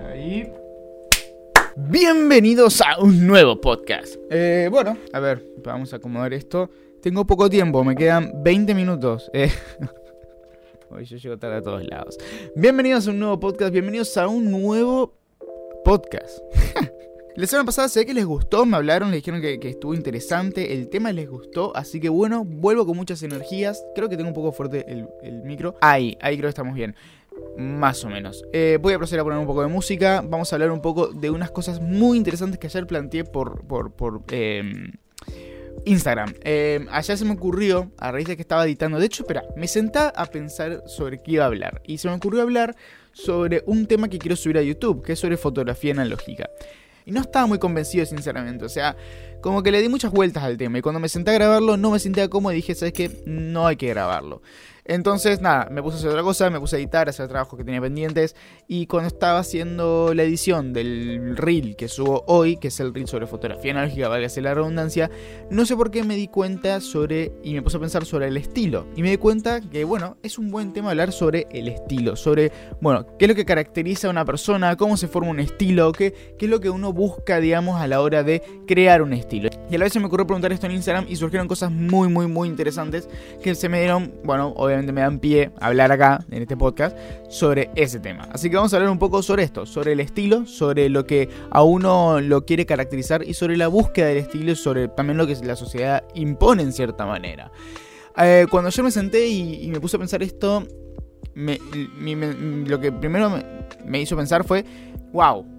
Ahí. Bienvenidos a un nuevo podcast. Eh, bueno, a ver, vamos a acomodar esto. Tengo poco tiempo, me quedan 20 minutos. Eh, hoy yo llego tarde a todos lados. Bienvenidos a un nuevo podcast, bienvenidos a un nuevo podcast. La semana pasada sé que les gustó, me hablaron, le dijeron que, estuvo interesante, el tema les gustó, así que bueno, vuelvo con muchas energías. Creo que tengo un poco fuerte el, el micro. Ahí, ahí creo que estamos bien. Más o menos. Eh, voy a proceder a poner un poco de música. Vamos a hablar un poco de unas cosas muy interesantes que ayer planteé por, em, Instagram. Eh, ayer se me ocurrió, a raíz de que estaba editando. De hecho, espera, me senté a pensar sobre qué iba a hablar. Y se me ocurrió hablar sobre un tema que quiero subir a YouTube, que es sobre fotografía analógica. Y no estaba muy convencido, sinceramente. O sea, como que le di muchas vueltas al tema. Y cuando me senté a grabarlo, no me sentía cómodo y dije, ¿sabes qué? No hay que grabarlo. Entonces, nada, me puse a hacer otra cosa, me puse a editar, a hacer trabajos que tenía pendientes. Y cuando estaba haciendo la edición del reel que subo hoy, que es el reel sobre fotografía analógica, valga la redundancia, no sé por qué me di cuenta sobre, y me puse a pensar sobre el estilo. Y me di cuenta que, bueno, es un buen tema hablar sobre el estilo, sobre, bueno, qué es lo que caracteriza a una persona, cómo se forma un estilo, qué, qué es lo que uno busca, digamos, a la hora de crear un estilo. Y a la vez se me ocurrió preguntar esto en Instagram y surgieron cosas muy, muy, muy interesantes que se me dieron, bueno, obviamente me dan pie a hablar acá, en este podcast, sobre ese tema. Así que vamos a hablar un poco sobre esto, sobre el estilo, sobre lo que a uno lo quiere caracterizar y sobre la búsqueda del estilo y sobre también lo que la sociedad impone en cierta manera. Eh, cuando yo me senté y, me puse a pensar esto, lo que primero me, me hizo pensar fue, wow,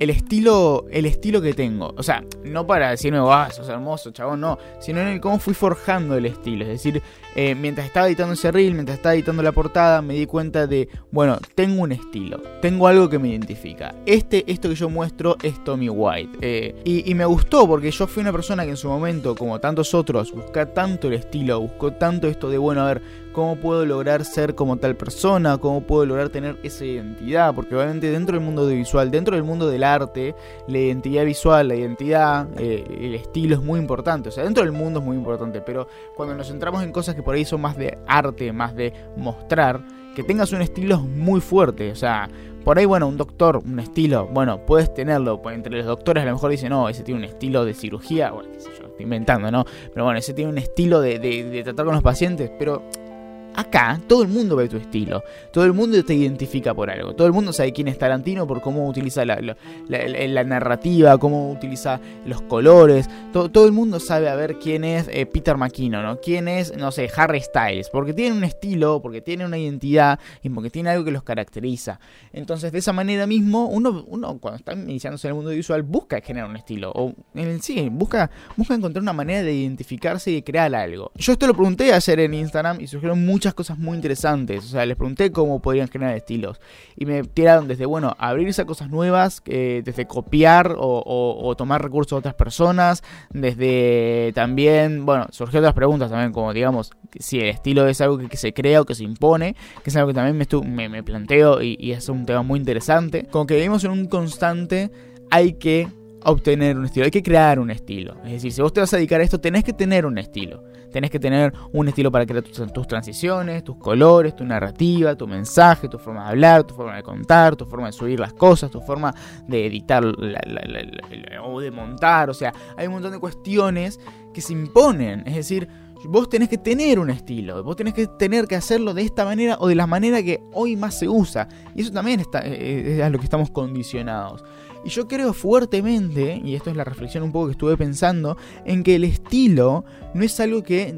el estilo, el estilo que tengo. O sea, no para decirme, ah, sos hermoso, chabón, no. Sino en el cómo fui forjando el estilo. Es decir, eh, mientras estaba editando ese reel, mientras estaba editando la portada, me di cuenta de, bueno, tengo un estilo. Tengo algo que me identifica. Este, esto que yo muestro es Tommy White. Eh, y, y, me gustó porque yo fui una persona que en su momento, como tantos otros, busca tanto el estilo, buscó tanto esto de, bueno, a ver, cómo puedo lograr ser como tal persona, cómo puedo lograr tener esa identidad, porque obviamente dentro del mundo audiovisual, dentro del mundo del arte, la identidad visual, la identidad, eh, el estilo es muy importante, o sea, dentro del mundo es muy importante, pero cuando nos centramos en cosas que por ahí son más de arte, más de mostrar, que tengas un estilo muy fuerte, o sea, por ahí, bueno, un doctor, un estilo, bueno, puedes tenerlo. Pues entre los doctores a lo mejor dicen, no, ese tiene un estilo de cirugía, bueno, qué sé yo, estoy inventando, ¿no? Pero bueno, ese tiene un estilo de tratar con los pacientes, pero Acá todo el mundo ve tu estilo, todo el mundo te identifica por algo, todo el mundo sabe quién es Tarantino por cómo utiliza la, narrativa, cómo utiliza los colores, todo, el mundo sabe a ver quién es eh, Peter McKinnon, ¿no? quién es, no sé, Harry Styles, porque tiene un estilo, porque tiene una identidad y porque tiene algo que los caracteriza. Entonces de esa manera mismo, uno, uno cuando está iniciándose en el mundo visual busca generar un estilo, o en sí, busca, busca encontrar una manera de identificarse y de crear algo. Yo esto lo pregunté ayer en Instagram y surgieron muchas muchas cosas muy interesantes. O sea, les pregunté cómo podrían generar estilos. Y me tiraron desde, bueno, abrirse a cosas nuevas, eh, desde copiar o, tomar recursos de otras personas, desde también, bueno, surgieron otras preguntas también, como digamos, si el estilo es algo que, se crea o que se impone, que es algo que también me, me, planteo y, y es un tema muy interesante. Como que vivimos en un constante, hay que obtener un estilo, hay que crear un estilo. Es decir, si vos te vas a dedicar a esto, tenés que tener un estilo. Tenés que tener un estilo para crear tus, transiciones, tus colores, tu narrativa, tu mensaje, tu forma de hablar, tu forma de contar, tu forma de subir las cosas, tu forma de editar o de montar. O sea, hay un montón de cuestiones que se imponen. Es decir, vos tenés que tener un estilo, vos tenés que tener que hacerlo de esta manera o de la manera que hoy más se usa. Y eso también está, eh, eh, es a lo que estamos condicionados. Y yo creo fuertemente, y esto es la reflexión un poco que estuve pensando, en que el estilo no es algo que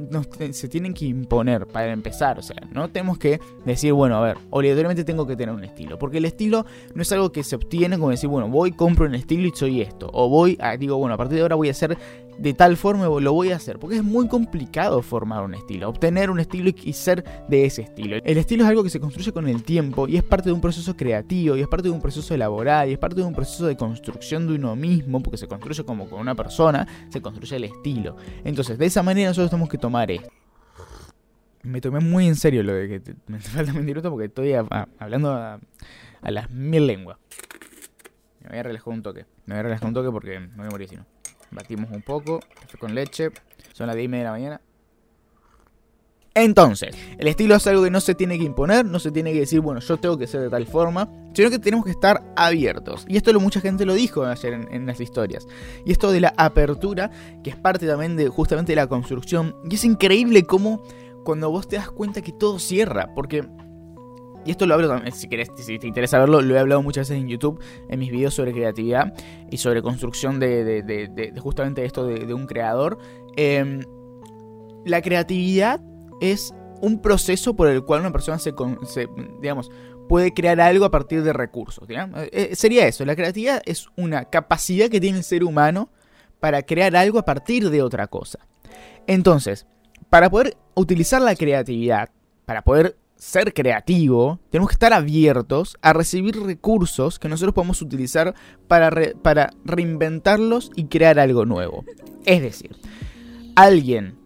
se tienen que imponer para empezar. O sea, no tenemos que decir, bueno, a ver, obligatoriamente tengo que tener un estilo. Porque el estilo no es algo que se obtiene como decir, bueno, voy, compro un estilo y soy esto. O voy, digo, bueno, a partir de ahora voy a ser de tal forma lo voy a hacer. Porque es muy complicado formar un estilo, obtener un estilo y ser de ese estilo. El estilo es algo que se construye con el tiempo y es parte de un proceso creativo y es parte de un proceso elaborado y es parte de un proceso de construcción de uno mismo, porque se construye como con una persona, se construye el estilo. Entonces, de esa manera nosotros tenemos que tomar esto. Me tomé muy en serio lo de que me falta minuto porque estoy hablando a, las mil lenguas. Me voy a relajar un toque. Me voy a relajar un toque porque me morir si no. Batimos un poco, café con leche. Son las 10 y media de la mañana. Entonces, el estilo es algo que no se tiene que imponer, no se tiene que decir, bueno, yo tengo que ser de tal forma, sino que tenemos que estar abiertos. Y esto lo, mucha gente lo dijo ayer en, las historias. Y esto de la apertura, que es parte también de justamente la construcción. Y es increíble cómo cuando vos te das cuenta que todo cierra, porque... Y esto lo hablo también, si, querés, si te interesa verlo, lo he hablado muchas veces en YouTube, en mis videos sobre creatividad y sobre construcción de, justamente esto de, un creador. Em, la creatividad es un proceso por el cual una persona se, digamos, puede crear algo a partir de recursos. Eh, eh, sería eso, la creatividad es una capacidad que tiene el ser humano para crear algo a partir de otra cosa. Entonces, para poder utilizar la creatividad, para poder ser creativo, tenemos que estar abiertos a recibir recursos que nosotros podemos utilizar para, para reinventarlos y crear algo nuevo. Es decir, alguien,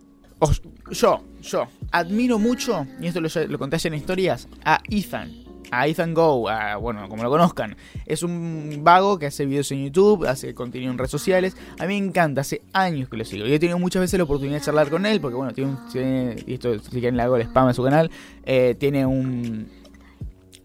yo, yo, admiro mucho, y esto lo, lo conté ayer en historias, a Ethan. A Ethan Go, bueno, como lo conozcan. Es un vago que hace videos en YouTube, hace contenido en redes sociales. A mí me encanta, hace años que lo sigo. Y he tenido muchas veces la oportunidad de charlar con él, porque bueno, tiene un. esto, si quieren le hago el spam a su canal. Eh, tiene un,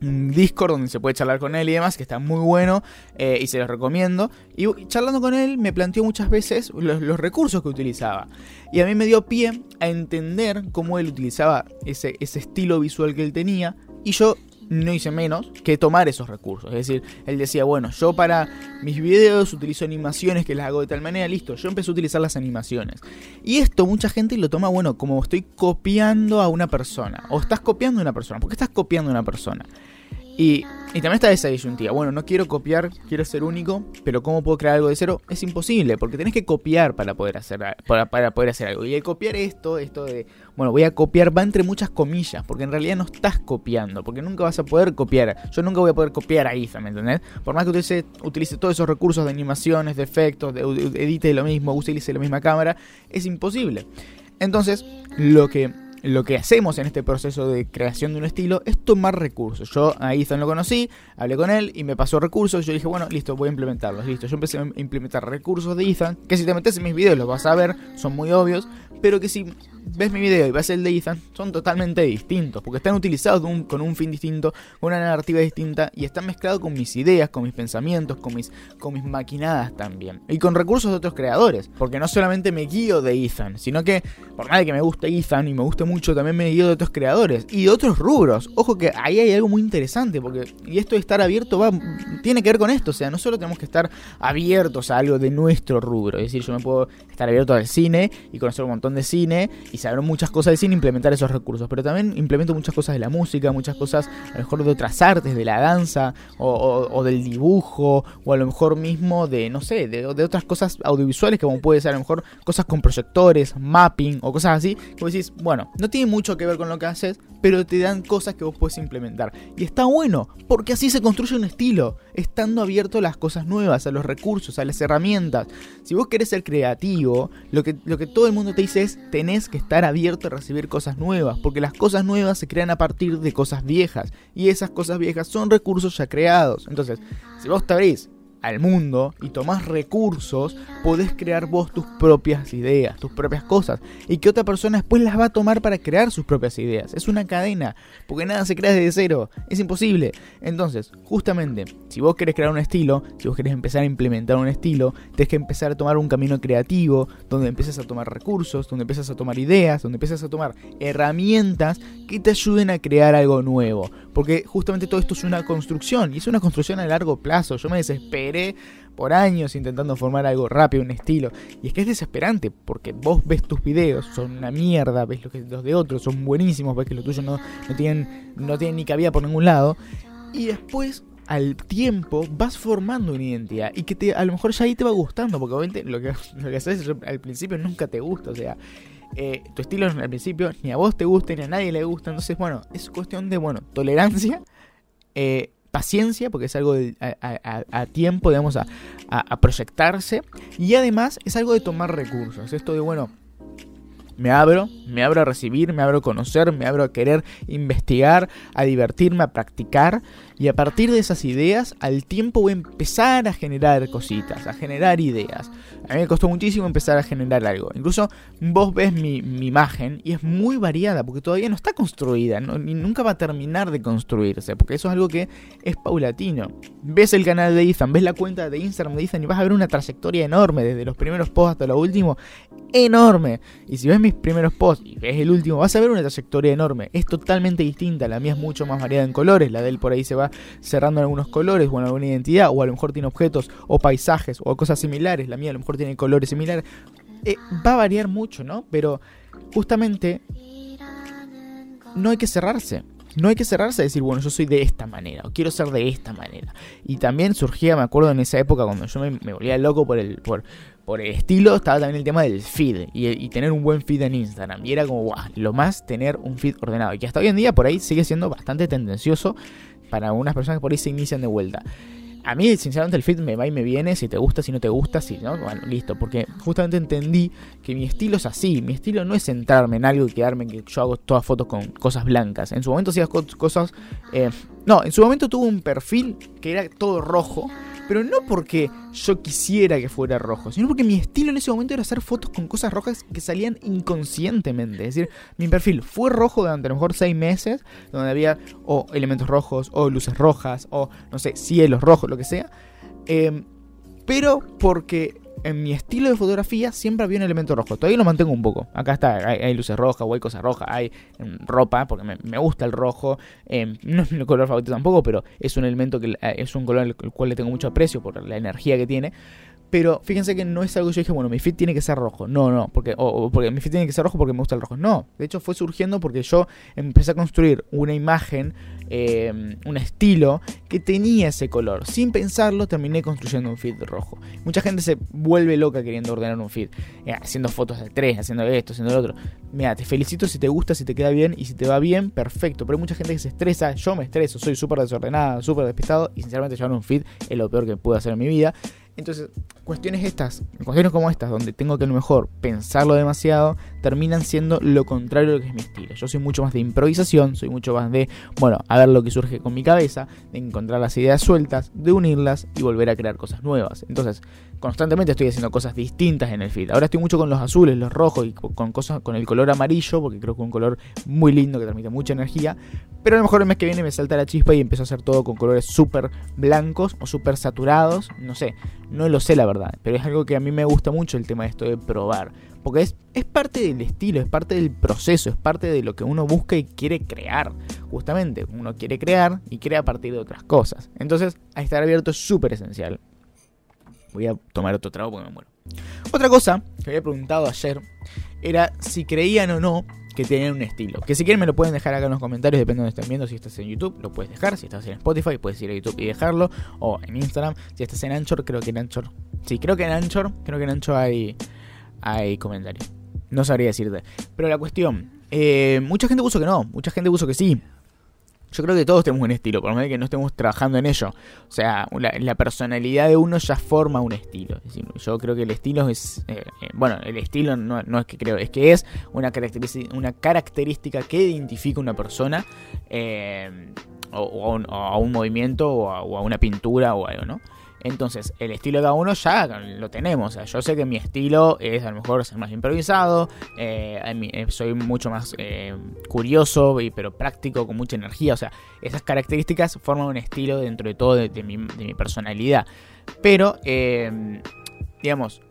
Discord donde se puede charlar con él y demás, que está muy bueno eh, y se los recomiendo. Y charlando con él me planteó muchas veces los, recursos que utilizaba. Y a mí me dio pie a entender cómo él utilizaba ese, ese estilo visual que él tenía. Y yo no hice menos que tomar esos recursos. Es decir, él decía, bueno, yo para mis videos utilizo animaciones que las hago de tal manera, listo, yo empecé a utilizar las animaciones. Y esto mucha gente lo toma, bueno, como estoy copiando a una persona. O estás copiando a una persona. ¿Por qué estás copiando a una persona? Y, también está esa disyuntiva. Bueno, no quiero copiar, quiero ser único, pero ¿cómo puedo crear algo de cero? Es imposible, porque tenés que copiar para poder hacer, para, para poder hacer algo. Y el copiar esto, esto de, bueno, voy a copiar, va entre muchas comillas, porque en realidad no estás copiando, porque nunca vas a poder copiar. Yo nunca voy a poder copiar a Ethan, ¿me entendés? Por más que utilice, utilice todos esos recursos de animaciones, de efectos, de, edite lo mismo, utilice la misma cámara, es imposible. Entonces, lo que lo que hacemos en este proceso de creación de un estilo es tomar recursos. Yo a Ethan lo conocí, hablé con él y me pasó recursos. Yo dije, bueno, listo, voy a implementarlos. Listo, yo empecé a implementar recursos de Ethan, que si te metes en mis videos los vas a ver, son muy obvios, pero que si ves mi video y ves el de Ethan, son totalmente distintos, porque están utilizados con un fin distinto, con una narrativa distinta y están mezclados con mis ideas, con mis pensamientos, con mis, con mis maquinadas también. Y con recursos de otros creadores, porque no solamente me guío de Ethan, sino que por nada que me guste Ethan y me guste mucho, también me guío de otros creadores y de otros rubros. Ojo que ahí hay algo muy interesante, porque y esto de estar abierto va, tiene que ver con esto, o sea, no solo tenemos que estar abiertos a algo de nuestro rubro, es decir, yo me puedo estar abierto al cine y conocer un montón de cine y saber muchas cosas de cine, implementar esos recursos. Pero también implemento muchas cosas de la música, muchas cosas a lo mejor de otras artes, de la danza o, del dibujo, o a lo mejor mismo de, no sé, de, otras cosas audiovisuales, como puede ser a lo mejor cosas con proyectores, mapping o cosas así. Que vos decís, bueno, no tiene mucho que ver con lo que haces, pero te dan cosas que vos puedes implementar. Y está bueno, porque así se construye un estilo, estando abierto a las cosas nuevas, a los recursos, a las herramientas. Si vos querés ser creativo, lo que, lo que todo el mundo te dice es, tenés que estar abierto a recibir cosas nuevas, porque las cosas nuevas se crean a partir de cosas viejas, y esas cosas viejas son recursos ya creados. Entonces, si vos te abrís al mundo y tomás recursos, podés crear vos tus propias ideas, tus propias cosas. Y que otra persona después las va a tomar para crear sus propias ideas. Es una cadena, porque nada se crea desde cero. Es imposible. Entonces, justamente, si vos querés crear un estilo, si vos querés empezar a implementar un estilo, tenés que empezar a tomar un camino creativo, donde empiezas a tomar recursos, donde empiezas a tomar ideas, donde empiezas a tomar herramientas que te ayuden a crear algo nuevo. Porque justamente todo esto es una construcción, y es una construcción a largo plazo. Yo me desespero por años intentando formar algo rápido, un estilo. Y es que es desesperante, porque vos ves tus videos, son una mierda, ves los, que, de otros, son buenísimos, ves que los tuyos no, no, tienen, no tienen ni cabida por ningún lado. Y después al tiempo vas formando una identidad y que te, a lo mejor ya ahí te va gustando, porque obviamente lo que, lo que haces al principio nunca te gusta, o sea, eh, tu estilo al principio ni a vos te gusta ni a nadie le gusta, entonces bueno, es cuestión de, bueno, tolerancia, eh, paciencia, porque es algo a, tiempo, digamos, a, proyectarse. Y además es algo de tomar recursos. Esto de, bueno, me abro, me abro a recibir, me abro a conocer, me abro a querer investigar, a divertirme, a practicar. Y a partir de esas ideas, al tiempo voy a empezar a generar cositas, a generar ideas. A mí me costó muchísimo empezar a generar algo. Incluso vos ves mi, imagen y es muy variada porque todavía no está construida, ni nunca va a terminar de construirse, porque eso es algo que es paulatino. Ves el canal de Ethan, ves la cuenta de Instagram de Ethan y vas a ver una trayectoria enorme, desde los primeros posts hasta lo último, enorme. Y si ves mis primeros posts y ves el último, vas a ver una trayectoria enorme. Es totalmente distinta, la mía es mucho más variada en colores, la de él por ahí se va cerrando en algunos colores o en alguna identidad, o a lo mejor tiene objetos o paisajes o cosas similares, la mía a lo mejor tiene colores similares. Eh, va a variar mucho, ¿no? Pero justamente no hay que cerrarse. No hay que cerrarse a decir, bueno, yo soy de esta manera, o quiero ser de esta manera. Y también surgía, me acuerdo en esa época, cuando yo me, volvía loco por el, por, por el estilo, estaba también el tema del feed y, tener un buen feed en Instagram. Y era como, lo más tener un feed ordenado. Y que hasta hoy en día por ahí sigue siendo bastante tendencioso para algunas personas que por ahí se inician de vuelta. A mí, sinceramente, el feed me va y me viene. Si te gusta, si no te gusta, si no, bueno, listo. Porque justamente entendí que mi estilo es así. Mi estilo no es centrarme en algo y quedarme en que yo hago todas fotos con cosas blancas. En su momento hacía cosas. Eh, no, en su momento tuve un perfil que era todo rojo pero no porque yo quisiera que fuera rojo, sino porque mi estilo en ese momento era hacer fotos con cosas rojas que salían inconscientemente. Es decir, mi perfil fue rojo durante a lo mejor seis meses, donde había o elementos rojos, o luces rojas, o no sé, cielos rojos, lo que sea. Em, pero porque en mi estilo de fotografía siempre había un elemento rojo. Todavía lo mantengo un poco. Acá está, hay, luces rojas hay cosas rojas, hay em, ropa, porque me, gusta el rojo. Em, no es mi color favorito tampoco, pero es un elemento que eh, es un color al cual le tengo mucho aprecio por la energía que tiene. Pero fíjense que no es algo que yo dije, bueno, mi fit tiene que ser rojo. No, no, porque, o, porque mi fit tiene que ser rojo porque me gusta el rojo. No, de hecho fue surgiendo porque yo empecé a construir una imagen, eh, un estilo que tenía ese color. Sin pensarlo, terminé construyendo un feed rojo. Mucha gente se vuelve loca queriendo ordenar un feed, eh, haciendo fotos de tres, haciendo esto, haciendo lo otro. Mira, te felicito si te gusta, si te queda bien y si te va bien, perfecto. Pero hay mucha gente que se estresa, yo me estreso, soy súper desordenada, súper despistado y sinceramente llevar un feed es lo peor que puedo hacer en mi vida. Entonces, cuestiones estas, cuestiones como estas, donde tengo que a lo mejor pensarlo demasiado, terminan siendo lo contrario de lo que es mi estilo. Yo soy mucho más de improvisación, soy mucho más de, bueno, a ver lo que surge con mi cabeza, de encontrar las ideas sueltas, de unirlas y volver a crear cosas nuevas. Entonces, constantemente estoy haciendo cosas distintas en el feed. Ahora estoy mucho con los azules, los rojos y con cosas con el color amarillo, porque creo que es un color muy lindo que transmite mucha energía. Pero a lo mejor el mes que viene me salta la chispa y empiezo a hacer todo con colores súper blancos o súper saturados. No sé, no lo sé la verdad. Pero es algo que a mí me gusta mucho el tema de esto de probar. Porque es, es parte del estilo, es parte del proceso, es parte de lo que uno busca y quiere crear. Justamente, uno quiere crear y crea a partir de otras cosas. Entonces, a estar abierto es súper esencial. Voy a tomar otro trago porque me muero. Otra cosa que había preguntado ayer era si creían o no que tenían un estilo. Que si quieren me lo pueden dejar acá en los comentarios, depende de donde estén viendo. Si estás en YouTube, lo puedes dejar. Si estás en Spotify, puedes ir a YouTube y dejarlo. O en Instagram. Si estás en Anchor, creo que en Anchor. Sí, creo que en Anchor, creo que en Anchor hay, hay comentarios. No sabría decirte. Pero la cuestión, eh, mucha gente puso que no, mucha gente puso que sí. Yo creo que todos tenemos un estilo, por menos que no estemos trabajando en ello. O sea, la, personalidad de uno ya forma un estilo. yo creo que el estilo es. Eh, eh, bueno, el estilo no, es que creo, es que es una característica, una característica que identifica una persona eh, o, a un, movimiento o a, una pintura o algo, ¿no? Entonces, el estilo de cada uno ya lo tenemos. Yo sé que mi estilo es a lo mejor ser más improvisado, eh, eh, soy mucho más eh, curioso, pero práctico, con mucha energía. O sea, esas características forman un estilo dentro de todo de, mi, de mi, personalidad. Pero, digamos,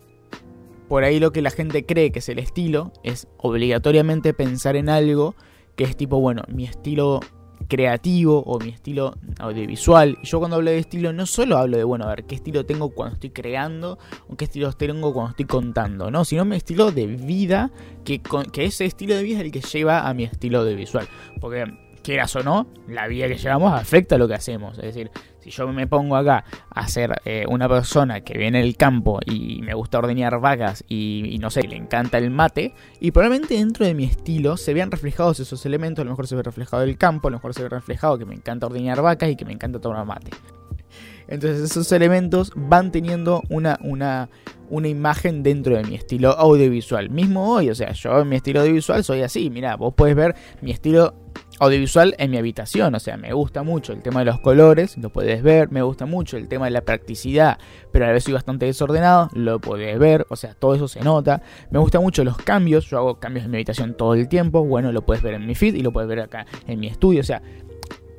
por ahí lo que la gente cree que es el estilo es obligatoriamente pensar en algo que es tipo, bueno, mi estilo creativo o mi estilo audiovisual. Yo cuando hablo de estilo no solo hablo de, bueno, a ver, qué estilo tengo cuando estoy creando o qué estilo tengo cuando estoy contando, ¿no? Sino mi estilo de vida, que, que ese estilo de vida es el que lleva a mi estilo audiovisual. Porque quieras o no, la vida que llevamos afecta lo que hacemos. Es decir, si yo me pongo acá a ser eh, una persona que viene del campo y me gusta ordeñar vacas y, no sé, le encanta el mate, y probablemente dentro de mi estilo se vean reflejados esos elementos, a lo mejor se ve reflejado el campo, a lo mejor se ve reflejado que me encanta ordeñar vacas y que me encanta tomar mate. Entonces esos elementos van teniendo una, una, una imagen dentro de mi estilo audiovisual. Mismo hoy, o sea, yo en mi estilo audiovisual soy así. Mira, vos puedes ver mi estilo audiovisual en mi habitación. O sea, me gusta mucho el tema de los colores, lo puedes ver. Me gusta mucho el tema de la practicidad, pero a la vez soy bastante desordenado, lo puedes ver. O sea, todo eso se nota. Me gusta mucho los cambios, yo hago cambios en mi habitación todo el tiempo. Bueno, lo puedes ver en mi feed y lo puedes ver acá en mi estudio. O sea,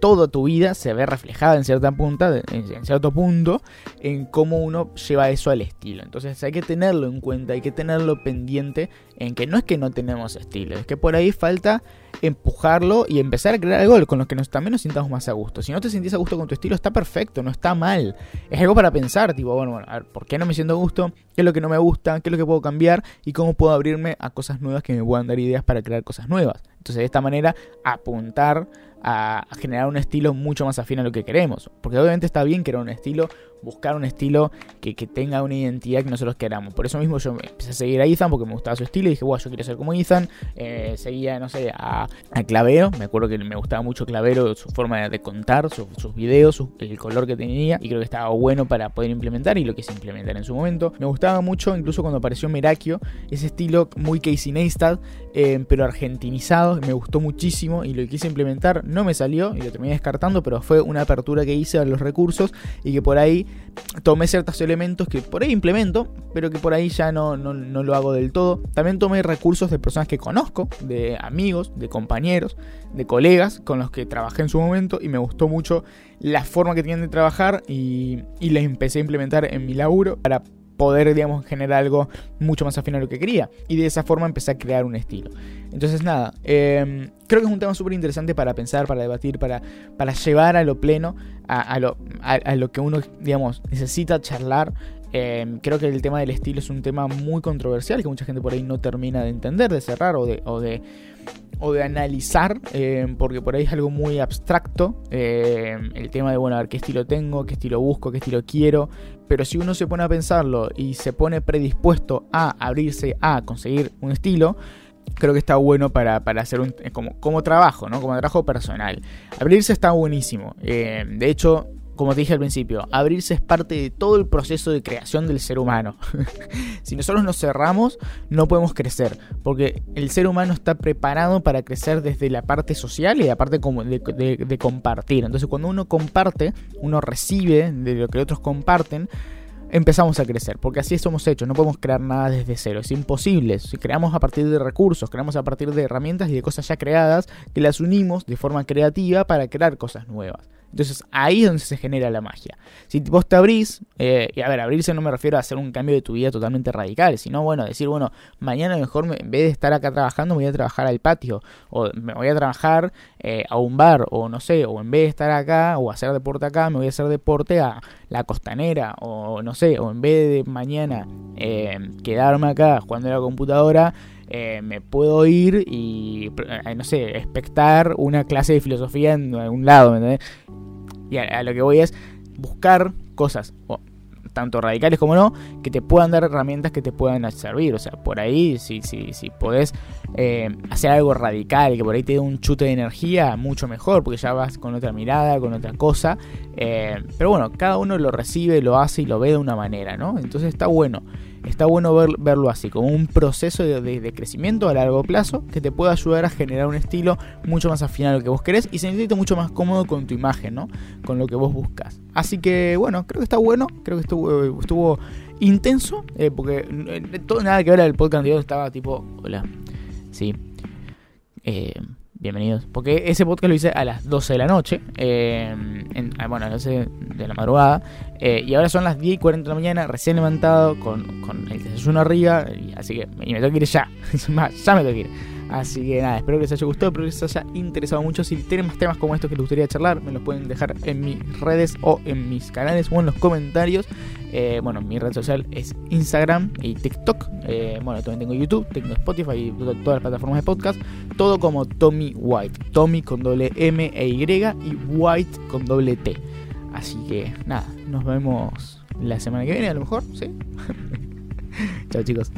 toda tu vida se ve reflejada en cierta punta, en cierto punto, en cómo uno lleva eso al estilo. Entonces hay que tenerlo en cuenta, hay que tenerlo pendiente en que no es que no tenemos estilo, es que por ahí falta empujarlo y empezar a crear algo con lo que también nos sintamos más a gusto. Si no te sentís a gusto con tu estilo, está perfecto, no está mal. Es algo para pensar, tipo, bueno, bueno, a ver, ¿por qué no me siento a gusto? ¿Qué es lo que no me gusta? ¿Qué es lo que puedo cambiar? ¿Y cómo puedo abrirme a cosas nuevas que me puedan dar ideas para crear cosas nuevas? Entonces, de esta manera, apuntar a, generar un estilo mucho más afín a lo que queremos. Porque obviamente está bien crear un estilo, buscar un estilo que, tenga una identidad que nosotros queramos. Por eso mismo yo empecé a seguir a Ethan porque me gustaba su estilo y dije, wow, yo quiero ser como Ethan. Eh, seguía, no sé, a, Clavero. Me acuerdo que me gustaba mucho Clavero, su forma de contar, sus videos, el color que tenía. Y creo que estaba bueno para poder implementar y lo quise implementar en su momento. Me gustaba mucho, incluso cuando apareció Merakio, ese estilo muy Casey Neistat, eh, pero argentinizado. Me gustó muchísimo y lo quise implementar. No me salió y lo terminé descartando, pero fue una apertura que hice a los recursos y que por ahí tomé ciertos elementos que por ahí implemento, pero que por ahí ya no, no, lo hago del todo. También tomé recursos de personas que conozco, de amigos, de compañeros, de colegas con los que trabajé en su momento y me gustó mucho la forma que tienen de trabajar y, y les empecé a implementar en mi laburo para poder, digamos, generar algo mucho más afín a lo que quería. Y de esa forma empecé a crear un estilo. Entonces, nada, em, creo que es un tema súper interesante para pensar, para debatir, para, para llevar a lo pleno, a, lo, a, lo que uno, digamos, necesita charlar. Em, creo que el tema del estilo es un tema muy controversial que mucha gente por ahí no termina de entender, de cerrar o de, o de o de analizar, em, porque por ahí es algo muy abstracto, el tema de, bueno, a ver qué estilo tengo, qué estilo busco, qué estilo quiero, pero si uno se pone a pensarlo y se pone predispuesto a abrirse a conseguir un estilo, creo que está bueno para, hacer un, como, como trabajo, ¿no? Como trabajo personal. Abrirse está buenísimo. De hecho, como te dije al principio, abrirse es parte de todo el proceso de creación del ser humano. si nosotros nos cerramos, no podemos crecer, porque el ser humano está preparado para crecer desde la parte social y la parte de, de compartir. Entonces, cuando uno comparte, uno recibe de lo que otros comparten, empezamos a crecer, porque así somos hechos, no podemos crear nada desde cero, es imposible. Si creamos a partir de recursos, creamos a partir de herramientas y de cosas ya creadas, que las unimos de forma creativa para crear cosas nuevas. Entonces ahí es donde se genera la magia. Si vos te abrís, eh, y a ver, abrirse no me refiero a hacer un cambio de tu vida totalmente radical, sino bueno, decir, bueno, mañana mejor en vez de estar acá trabajando, me voy a trabajar al patio, o me voy a trabajar eh, a un bar, o no sé, o en vez de estar acá o hacer deporte acá, me voy a hacer deporte a la costanera, o no sé, o en vez de mañana eh, quedarme acá jugando en la computadora, me puedo ir y, no sé, expectar una clase de filosofía en algún lado, ¿me entendés? Y a, lo que voy es buscar cosas, tanto radicales como no, que te puedan dar herramientas que te puedan servir. O sea, por ahí, si, si, si podés eh, hacer algo radical, que por ahí te dé un chute de energía, mucho mejor, porque ya vas con otra mirada, con otra cosa. Eh, pero bueno, cada uno lo recibe, lo hace y lo ve de una manera, ¿no? Entonces está bueno está bueno verlo así, como un proceso de, crecimiento a largo plazo que te puede ayudar a generar un estilo mucho más afín a lo que vos querés y sentirte mucho más cómodo con tu imagen, ¿no? Con lo que vos buscas. Así que bueno, creo que está bueno, creo que estuvo, estuvo intenso, eh, porque eh, todo nada que ver el podcast anterior estaba tipo, hola, sí. Eh, bienvenidos. Porque ese podcast lo hice a las 12 de la noche. Eh, ah, bueno, a las 12 de la madrugada. Eh, y ahora son las 10 y 40 de la mañana, recién levantado, con, con el desayuno arriba. Y, así que y me tengo que ir ya. ya me tengo que ir. Así que nada, espero que les haya gustado, espero que les haya interesado mucho. Si tienen más temas como estos que les gustaría charlar, me los pueden dejar en mis redes o en mis canales o en los comentarios. Eh, bueno, mi red social es Instagram y TikTok. Eh, bueno, también tengo YouTube, tengo Spotify y todas las plataformas de podcast. Todo como Tommy White. Tommy con doble M e Y y White con doble T. Así que nada, nos vemos la semana que viene a lo mejor, ¿sí? Chao chicos.